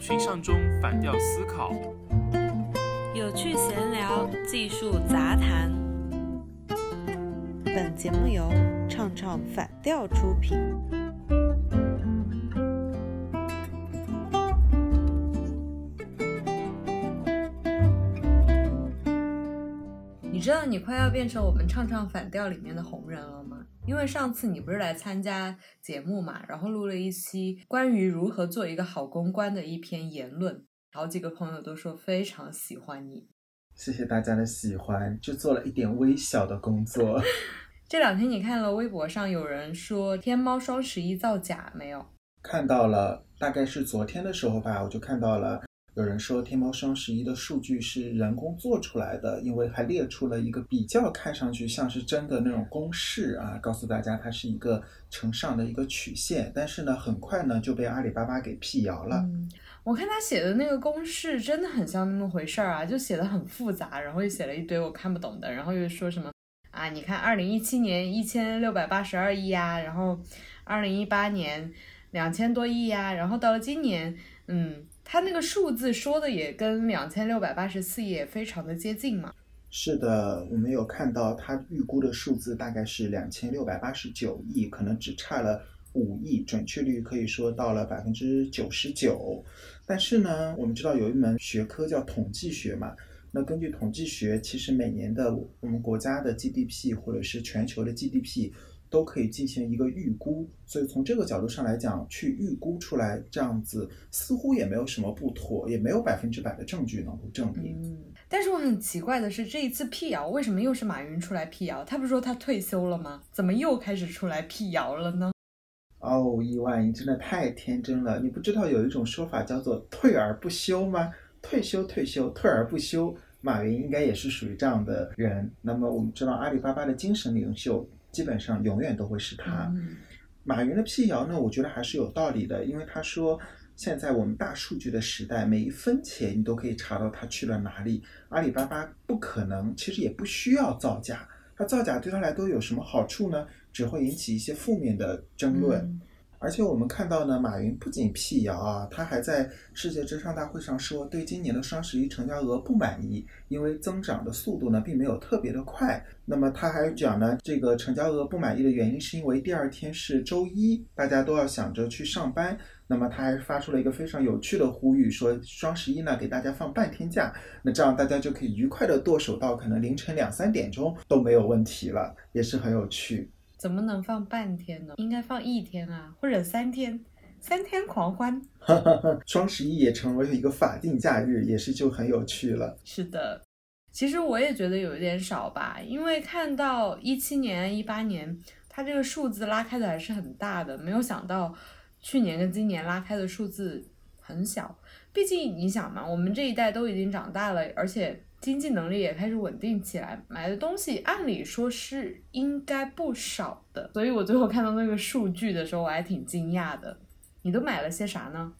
群像中反调思考，有趣闲聊，技术杂谈。本节目由唱唱反调出品。知道你快要变成我们唱唱反调里面的红人了吗？因为上次你不是来参加节目嘛，然后录了一期关于如何做一个好公关的一篇言论，好几个朋友都说非常喜欢你。谢谢大家的喜欢，就做了一点微小的工作。这两天你看了微博上有人说天猫双十一造假没有？看到了，大概是昨天的时候吧，我就看到了。有人说天猫双十一的数据是人工做出来的，因为还列出了一个比较看上去像是真的那种公式啊，告诉大家它是一个呈上的一个曲线。但是呢，很快呢就被阿里巴巴给辟谣了。我看他写的那个公式真的很像那么回事儿啊，就写的很复杂，然后又写了一堆我看不懂的，然后又说什么啊，你看二零一七年一千六百八十二亿呀，然后二零一八年两千多亿呀，然后到了今年，嗯。他那个数字说的也跟两千六百八十四亿非常的接近嘛？是的，我们有看到他预估的数字大概是两千六百八十九亿，可能只差了五亿，准确率可以说到了百分之九十九。但是呢，我们知道有一门学科叫统计学嘛，那根据统计学，其实每年的我们国家的 GDP 或者是全球的 GDP。都可以进行一个预估，所以从这个角度上来讲，去预估出来这样子，似乎也没有什么不妥，也没有百分之百的证据能够证明。嗯，但是我很奇怪的是，这一次辟谣为什么又是马云出来辟谣？他不是说他退休了吗？怎么又开始出来辟谣了呢？哦，意外，你真的太天真了！你不知道有一种说法叫做退而不休吗？退休，退休，退而不休。马云应该也是属于这样的人。那么我们知道阿里巴巴的精神领袖。基本上永远都会是他。马云的辟谣呢，我觉得还是有道理的，因为他说现在我们大数据的时代，每一分钱你都可以查到他去了哪里。阿里巴巴不可能，其实也不需要造假。他造假对他来都有什么好处呢？只会引起一些负面的争论。而且我们看到呢，马云不仅辟谣啊，他还在世界智商大会上说，对今年的双十一成交额不满意，因为增长的速度呢并没有特别的快。那么他还讲呢，这个成交额不满意的原因是因为第二天是周一，大家都要想着去上班。那么他还发出了一个非常有趣的呼吁，说双十一呢给大家放半天假，那这样大家就可以愉快的剁手到可能凌晨两三点钟都没有问题了，也是很有趣。怎么能放半天呢？应该放一天啊，或者三天，三天狂欢。双十一也成为了一个法定假日，也是就很有趣了。是的，其实我也觉得有一点少吧，因为看到一七年、一八年，它这个数字拉开的还是很大的，没有想到去年跟今年拉开的数字很小。毕竟你想嘛，我们这一代都已经长大了，而且。经济能力也开始稳定起来，买的东西按理说是应该不少的，所以我最后看到那个数据的时候，我还挺惊讶的。你都买了些啥呢？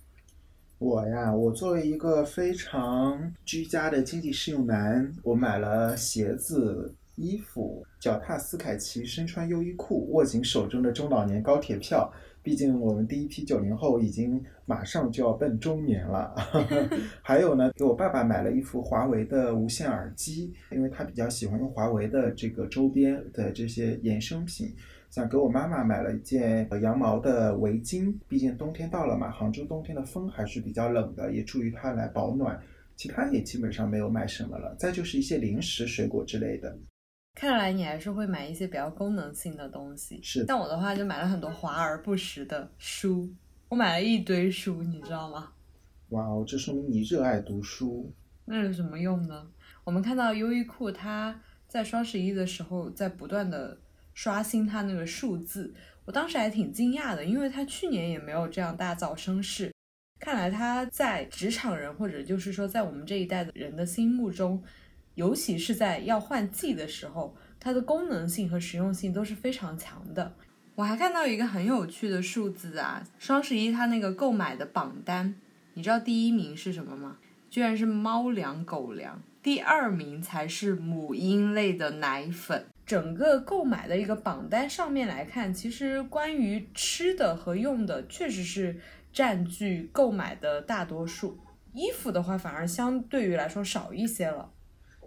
我呀，我作为一个非常居家的经济适用男，我买了鞋子、衣服，脚踏斯凯奇，身穿优衣库，握紧手中的中老年高铁票。毕竟我们第一批九零后已经马上就要奔中年了，还有呢，给我爸爸买了一副华为的无线耳机，因为他比较喜欢用华为的这个周边的这些衍生品。想给我妈妈买了一件羊毛的围巾，毕竟冬天到了嘛，杭州冬天的风还是比较冷的，也助于她来保暖。其他也基本上没有买什么了，再就是一些零食、水果之类的。看来你还是会买一些比较功能性的东西。是，但我的话就买了很多华而不实的书，我买了一堆书，你知道吗？哇哦，这说明你热爱读书。那有什么用呢？我们看到优衣库它在双十一的时候在不断的刷新它那个数字，我当时还挺惊讶的，因为它去年也没有这样大造声势。看来它在职场人或者就是说在我们这一代的人的心目中。尤其是在要换季的时候，它的功能性和实用性都是非常强的。我还看到一个很有趣的数字啊，双十一它那个购买的榜单，你知道第一名是什么吗？居然是猫粮、狗粮，第二名才是母婴类的奶粉。整个购买的一个榜单上面来看，其实关于吃的和用的，确实是占据购买的大多数。衣服的话，反而相对于来说少一些了。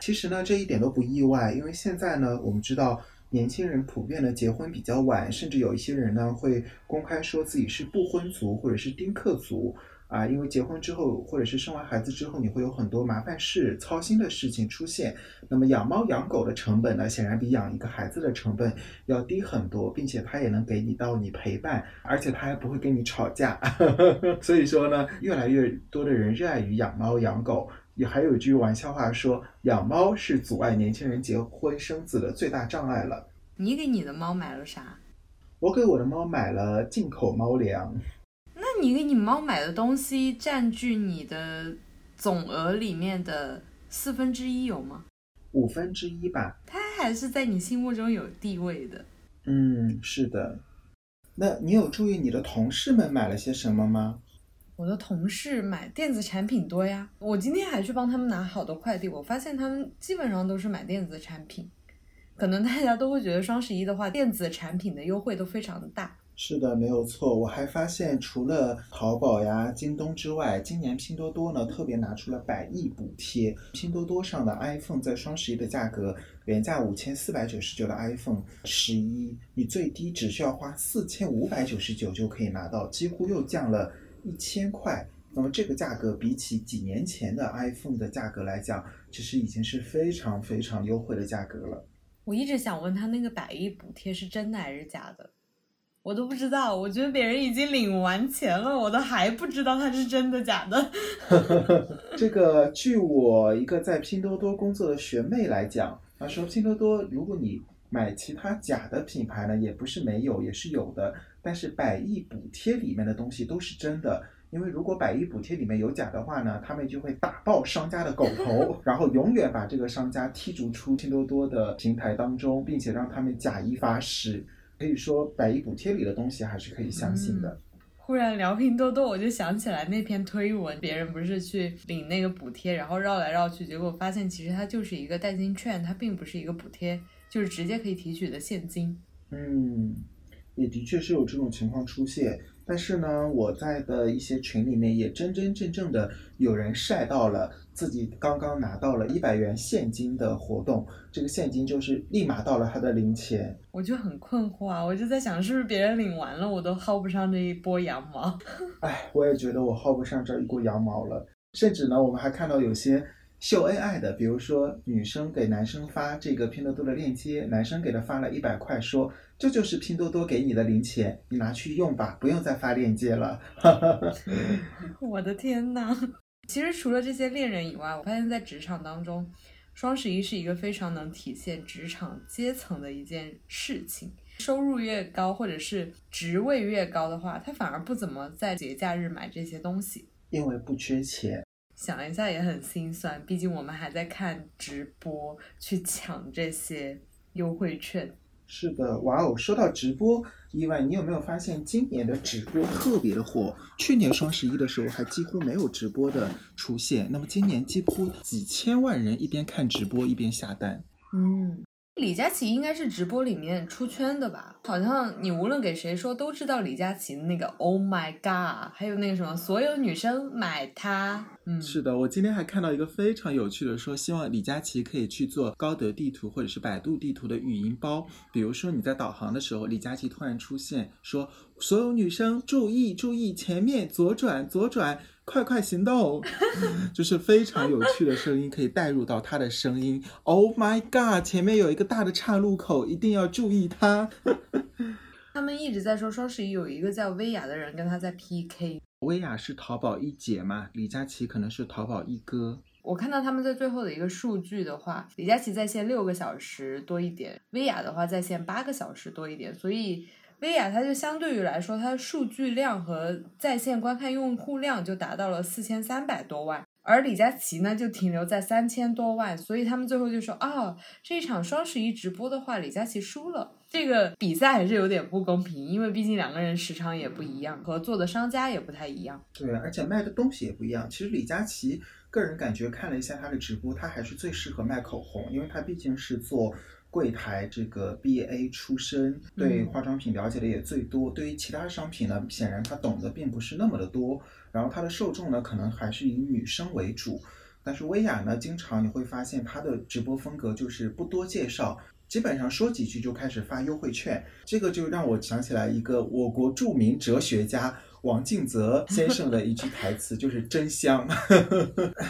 其实呢，这一点都不意外，因为现在呢，我们知道年轻人普遍的结婚比较晚，甚至有一些人呢会公开说自己是不婚族或者是丁克族啊，因为结婚之后或者是生完孩子之后，你会有很多麻烦事、操心的事情出现。那么养猫养狗的成本呢，显然比养一个孩子的成本要低很多，并且它也能给你到你陪伴，而且它还不会跟你吵架。所以说呢，越来越多的人热爱于养猫养狗。也还有一句玩笑话说，养猫是阻碍年轻人结婚生子的最大障碍了。你给你的猫买了啥？我给我的猫买了进口猫粮。那你给你猫买的东西占据你的总额里面的四分之一有吗？五分之一吧。它还是在你心目中有地位的。嗯，是的。那你有注意你的同事们买了些什么吗？我的同事买电子产品多呀，我今天还去帮他们拿好多快递，我发现他们基本上都是买电子产品。可能大家都会觉得双十一的话，电子产品的优惠都非常的大。是的，没有错。我还发现，除了淘宝呀、京东之外，今年拼多多呢特别拿出了百亿补贴。拼多多上的 iPhone 在双十一的价格，原价五千四百九十九的 iPhone 十一，你最低只需要花四千五百九十九就可以拿到，几乎又降了。一千块，那么这个价格比起几年前的 iPhone 的价格来讲，其实已经是非常非常优惠的价格了。我一直想问他那个百亿补贴是真的还是假的，我都不知道。我觉得别人已经领完钱了，我都还不知道它是真的假的。这个，据我一个在拼多多工作的学妹来讲，她说拼多多如果你买其他假的品牌呢，也不是没有，也是有的。但是百亿补贴里面的东西都是真的，因为如果百亿补贴里面有假的话呢，他们就会打爆商家的狗头，然后永远把这个商家剔除出拼多多的平台当中，并且让他们假一发十。可以说百亿补贴里的东西还是可以相信的。忽然聊拼多多，我就想起来那篇推文，别人不是去领那个补贴，然后绕来绕去，结果发现其实它就是一个代金券，它并不是一个补贴，就是直接可以提取的现金。嗯。也的确是有这种情况出现，但是呢，我在的一些群里面也真真正正的有人晒到了自己刚刚拿到了一百元现金的活动，这个现金就是立马到了他的零钱。我就很困惑啊，我就在想是不是别人领完了，我都薅不上这一波羊毛。哎，我也觉得我薅不上这一波羊毛了，甚至呢，我们还看到有些。秀恩爱的，比如说女生给男生发这个拼多多的链接，男生给他发了一百块，说这就是拼多多给你的零钱，你拿去用吧，不用再发链接了。我的天呐！其实除了这些恋人以外，我发现在职场当中，双十一是一个非常能体现职场阶层的一件事情。收入越高或者是职位越高的话，他反而不怎么在节假日买这些东西，因为不缺钱。想一下也很心酸，毕竟我们还在看直播去抢这些优惠券。是的，哇哦！说到直播，意外，你有没有发现今年的直播特别的火？去年双十一的时候还几乎没有直播的出现，那么今年几乎几千万人一边看直播一边下单。嗯。李佳琦应该是直播里面出圈的吧？好像你无论给谁说都知道李佳琦的那个 Oh my God，还有那个什么所有女生买它。嗯，是的，我今天还看到一个非常有趣的，说希望李佳琦可以去做高德地图或者是百度地图的语音包。比如说你在导航的时候，李佳琦突然出现说所有女生注意注意，前面左转左转。快快行动，就是非常有趣的声音，可以带入到他的声音。Oh my god！前面有一个大的岔路口，一定要注意它。他们一直在说双十一有一个叫薇娅的人跟他在 PK。薇娅是淘宝一姐嘛？李佳琦可能是淘宝一哥。我看到他们在最后的一个数据的话，李佳琦在线六个小时多一点，薇娅的话在线八个小时多一点，所以。薇娅它就相对于来说，它的数据量和在线观看用户量就达到了四千三百多万，而李佳琦呢就停留在三千多万，所以他们最后就说啊，这一场双十一直播的话，李佳琦输了。这个比赛还是有点不公平，因为毕竟两个人时长也不一样，合作的商家也不太一样。对，而且卖的东西也不一样。其实李佳琦个人感觉看了一下他的直播，他还是最适合卖口红，因为他毕竟是做。柜台这个 BA 出身，对嗯化妆品了解的也最多。对于其他商品呢，显然他懂得并不是那么的多。然后他的受众呢，可能还是以女生为主。但是薇娅呢，经常你会发现她的直播风格就是不多介绍，基本上说几句就开始发优惠券。这个就让我想起来一个我国著名哲学家王敬泽先生的一句台词，就是“真香”。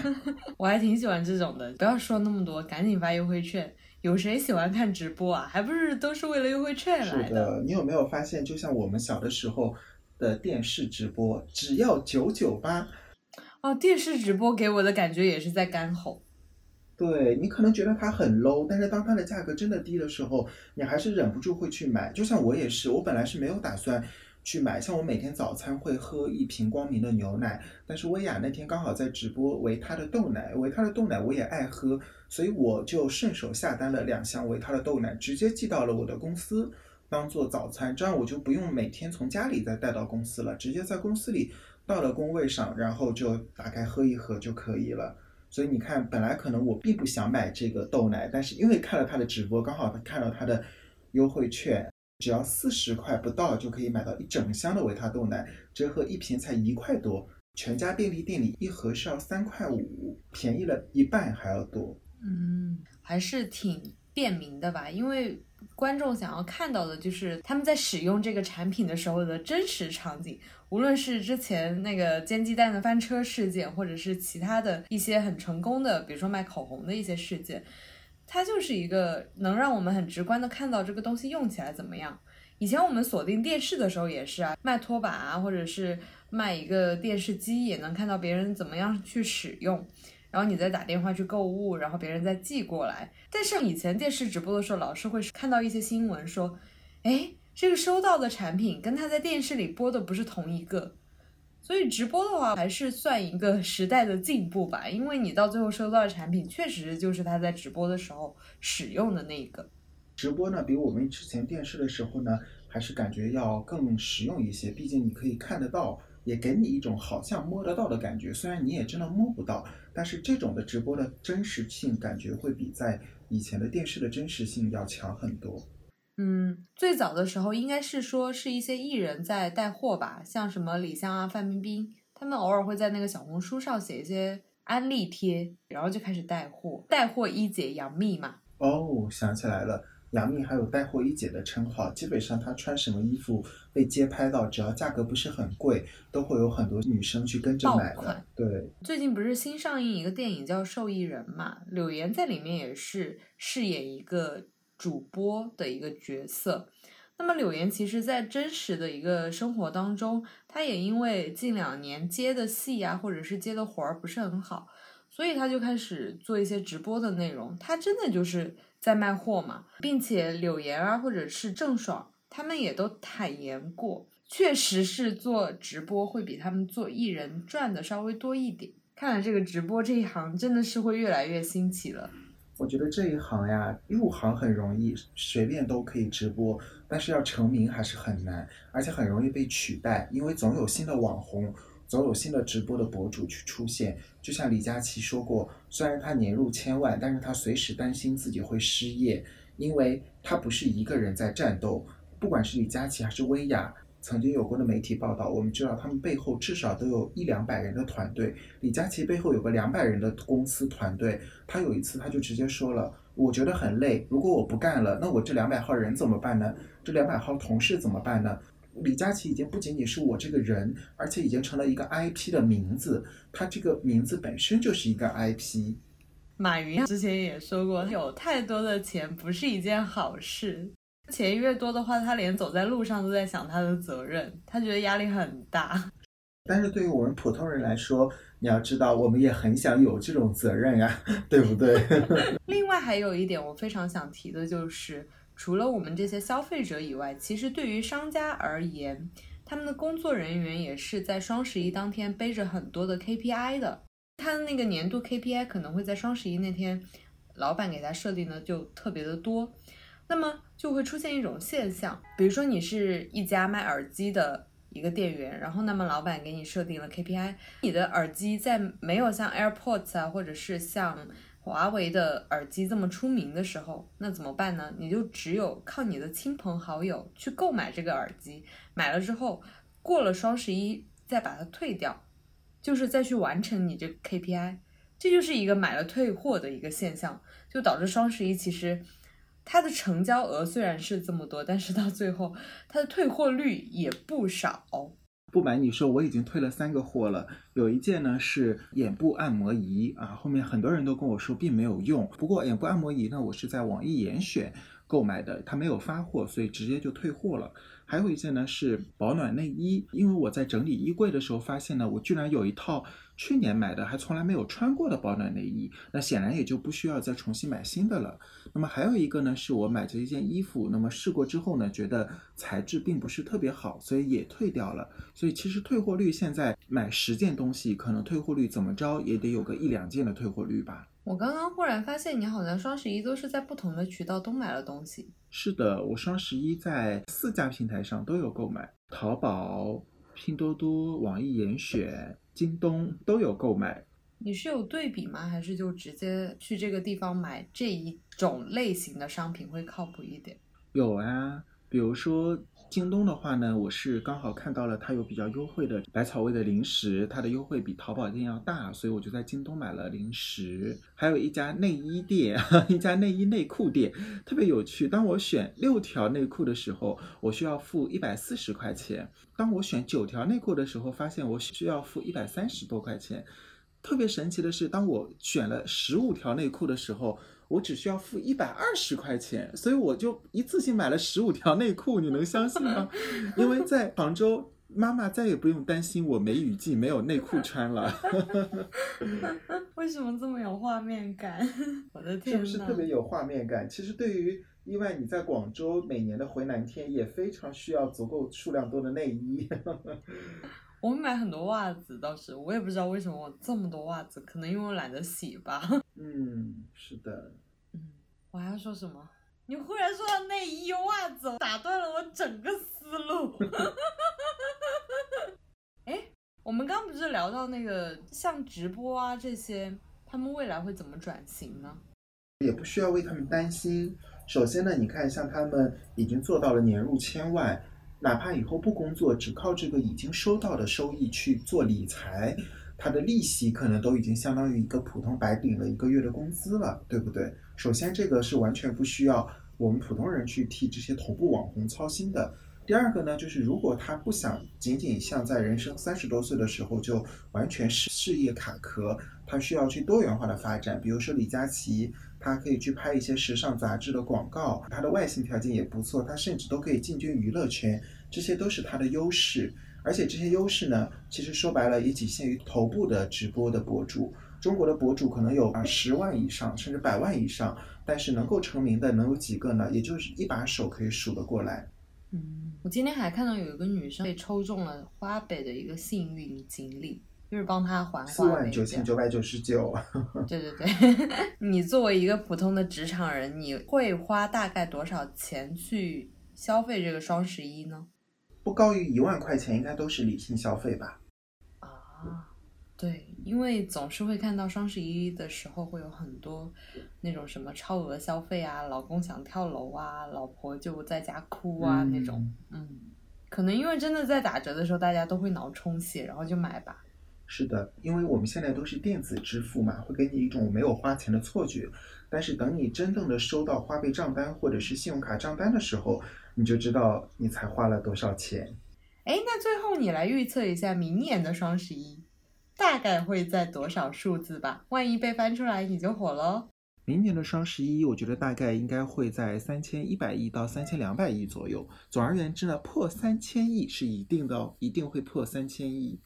我还挺喜欢这种的，不要说那么多，赶紧发优惠券。有谁喜欢看直播啊？还不是都是为了优惠券来是的，你有没有发现，就像我们小的时候的电视直播，只要九九八，哦，电视直播给我的感觉也是在干吼。对你可能觉得它很 low，但是当它的价格真的低的时候，你还是忍不住会去买。就像我也是，我本来是没有打算去买，像我每天早餐会喝一瓶光明的牛奶，但是薇娅那天刚好在直播维他的豆奶，维他的豆奶我也爱喝，所以我就顺手下单了两箱维他的豆奶，直接寄到了我的公司。当做早餐，这样我就不用每天从家里再带到公司了，直接在公司里到了工位上，然后就打开喝一喝就可以了。所以你看，本来可能我并不想买这个豆奶，但是因为看了他的直播，刚好看到他的优惠券，只要四十块不到就可以买到一整箱的维他豆奶，折合一瓶才一块多。全家便利店里一盒是要三块五，便宜了一半还要多。嗯，还是挺便民的吧，因为观众想要看到的就是他们在使用这个产品的时候的真实场景，无论是之前那个煎鸡蛋的翻车事件，或者是其他的一些很成功的，比如说卖口红的一些事件，它就是一个能让我们很直观的看到这个东西用起来怎么样。以前我们锁定电视的时候也是啊，卖拖把啊，或者是卖一个电视机，也能看到别人怎么样去使用。然后你再打电话去购物，然后别人再寄过来。但是以前电视直播的时候，老是会看到一些新闻说，哎，这个收到的产品跟他在电视里播的不是同一个。所以直播的话，还是算一个时代的进步吧，因为你到最后收到的产品，确实就是他在直播的时候使用的那个。直播呢，比我们之前电视的时候呢，还是感觉要更实用一些。毕竟你可以看得到，也给你一种好像摸得到的感觉。虽然你也真的摸不到，但是这种的直播的真实性感觉会比在以前的电视的真实性要强很多。嗯，最早的时候应该是说是一些艺人在带货吧，像什么李湘啊、范冰冰，他们偶尔会在那个小红书上写一些安利贴，然后就开始带货，带货一姐杨幂嘛。哦，想起来了。杨幂还有带货一姐的称号，基本上她穿什么衣服被街拍到，只要价格不是很贵，都会有很多女生去跟着买的。对，最近不是新上映一个电影叫《受益人》嘛，柳岩在里面也是饰演一个主播的一个角色。那么柳岩其实，在真实的一个生活当中，她也因为近两年接的戏啊，或者是接的活儿不是很好，所以她就开始做一些直播的内容。她真的就是在卖货嘛，并且柳岩啊，或者是郑爽，他们也都坦言过，确实是做直播会比他们做艺人赚的稍微多一点。看来这个直播这一行真的是会越来越兴起了。我觉得这一行呀，入行很容易，随便都可以直播，但是要成名还是很难，而且很容易被取代，因为总有新的网红，总有新的直播的博主去出现。就像李佳琦说过，虽然他年入千万，但是他随时担心自己会失业，因为他不是一个人在战斗，不管是李佳琦还是薇娅。曾经有过的媒体报道，我们知道他们背后至少都有一两百人的团队。李佳琦背后有个两百人的公司团队，他有一次他就直接说了：“我觉得很累，如果我不干了，那我这两百号人怎么办呢？这两百号同事怎么办呢？”李佳琦已经不仅仅是我这个人，而且已经成了一个 IP 的名字，他这个名字本身就是一个 IP。马云之前也说过，有太多的钱不是一件好事。钱越多的话，他连走在路上都在想他的责任，他觉得压力很大。但是对于我们普通人来说，你要知道，我们也很想有这种责任呀，对不对？另外还有一点我非常想提的就是，除了我们这些消费者以外，其实对于商家而言，他们的工作人员也是在双十一当天背着很多的 KPI 的。他的那个年度 KPI 可能会在双十一那天，老板给他设定的就特别的多。那么就会出现一种现象，比如说你是一家卖耳机的一个店员，然后那么老板给你设定了 KPI，你的耳机在没有像 AirPods 啊，或者是像华为的耳机这么出名的时候，那怎么办呢？你就只有靠你的亲朋好友去购买这个耳机，买了之后，过了双十一再把它退掉，就是再去完成你这 KPI。这就是一个买了退货的一个现象，就导致双十一其实它的成交额虽然是这么多，但是到最后它的退货率也不少。不瞒你说，我已经退了三个货了。有一件呢是眼部按摩仪啊，后面很多人都跟我说并没有用。不过眼部按摩仪呢，我是在网易严选购买的，它没有发货，所以直接就退货了。还有一件呢是保暖内衣，因为我在整理衣柜的时候发现呢，我居然有一套。去年买的还从来没有穿过的保暖内衣，那显然也就不需要再重新买新的了。那么还有一个呢，是我买这一件衣服，那么试过之后呢，觉得材质并不是特别好，所以也退掉了。所以其实退货率现在买十件东西，可能退货率怎么着也得有个一两件的退货率吧。我刚刚忽然发现，你好像双十一都是在不同的渠道都买了东西。是的，我双十一在四家平台上都有购买，淘宝、拼多多、网易严选。京东都有购买，你是有对比吗？还是就直接去这个地方买这一种类型的商品会靠谱一点？有啊，比如说。京东的话呢，我是刚好看到了它有比较优惠的百草味的零食，它的优惠比淘宝店要大，所以我就在京东买了零食。还有一家内衣店，一家内衣内裤店，特别有趣。当我选六条内裤的时候，我需要付一百四十块钱；当我选九条内裤的时候，发现我需要付一百三十多块钱。特别神奇的是，当我选了十五条内裤的时候，我只需要付一百二十块钱，所以我就一次性买了十五条内裤，你能相信吗？因为在杭州，妈妈再也不用担心我没雨季没有内裤穿了。为什么这么有画面感？我的天是不是特别有画面感？其实对于意外你在广州每年的回南天，也非常需要足够数量多的内衣。我们买很多袜子，倒是我也不知道为什么我这么多袜子，可能因为我懒得洗吧。嗯，是的。我还要说什么？你忽然说到内衣袜子，打断了我整个思路。哎，我们刚不是聊到那个像直播啊这些，他们未来会怎么转型呢？也不需要为他们担心。首先呢，你看像他们已经做到了年入千万。哪怕以后不工作，只靠这个已经收到的收益去做理财，它的利息可能都已经相当于一个普通白领的一个月的工资了，对不对？首先，这个是完全不需要我们普通人去替这些头部网红操心的。第二个呢，就是如果他不想仅仅像在人生三十多岁的时候就完全是事业卡壳，他需要去多元化的发展。比如说李佳琦，他可以去拍一些时尚杂志的广告，他的外形条件也不错，他甚至都可以进军娱乐圈，这些都是他的优势。而且这些优势呢，其实说白了也仅限于头部的直播的博主。中国的博主可能有啊十万以上，甚至百万以上，但是能够成名的能有几个呢？也就是一把手可以数得过来。嗯，我今天还看到有一个女生被抽中了花呗的一个幸运锦鲤，就是帮她还。四万九千九百九十九。对对对，你作为一个普通的职场人，你会花大概多少钱去消费这个双十一呢？不高于一万块钱，应该都是理性消费吧。啊对，因为总是会看到双十一的时候会有很多那种什么超额消费啊，老公想跳楼啊，老婆就在家哭啊那种。嗯，可能因为真的在打折的时候，大家都会脑充血，然后就买吧。是的，因为我们现在都是电子支付嘛，会给你一种没有花钱的错觉。但是等你真正的收到花呗账单或者是信用卡账单的时候，你就知道你才花了多少钱。哎，那最后你来预测一下明年的双十一。大概会在多少数字吧？万一被翻出来，你就火喽。明年的双十一，我觉得大概应该会在三千一百亿到三千两百亿左右。总而言之呢，破三千亿是一定的哦，一定会破三千亿。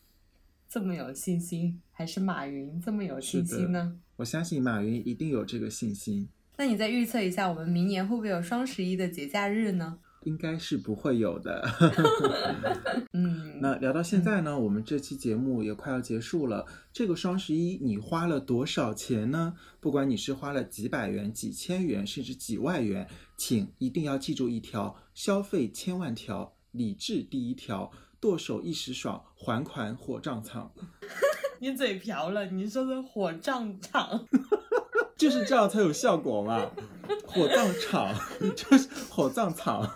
这么有信心，还是马云这么有信心呢？我相信马云一定有这个信心。那你再预测一下，我们明年会不会有双十一的节假日呢？应该是不会有的。嗯，那聊到现在呢，我们这期节目也快要结束了。这个双十一你花了多少钱呢？不管你是花了几百元、几千元，甚至几万元，请一定要记住一条：消费千万条，理智第一条，剁手一时爽，还款火葬场。你嘴瓢了，你说的火葬场。就是这样才有效果嘛。火葬场 就是火葬场，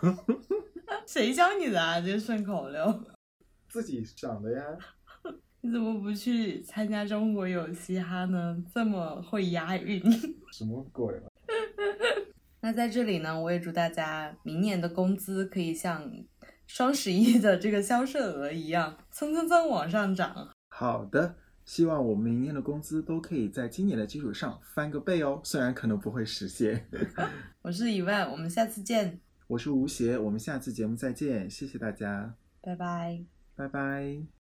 谁教你的啊？这顺口溜。自己想的呀。你怎么不去参加中国有嘻哈呢？这么会押韵。什么鬼啊？那在这里呢，我也祝大家明年的工资可以像双十一的这个销售额一样，蹭蹭蹭往上涨。好的，希望我们明年的工资都可以在今年的基础上翻个倍哦，虽然可能不会实现。我是以万，我们下次见，我是吴邪，我们下次节目再见，谢谢大家，拜拜。拜拜。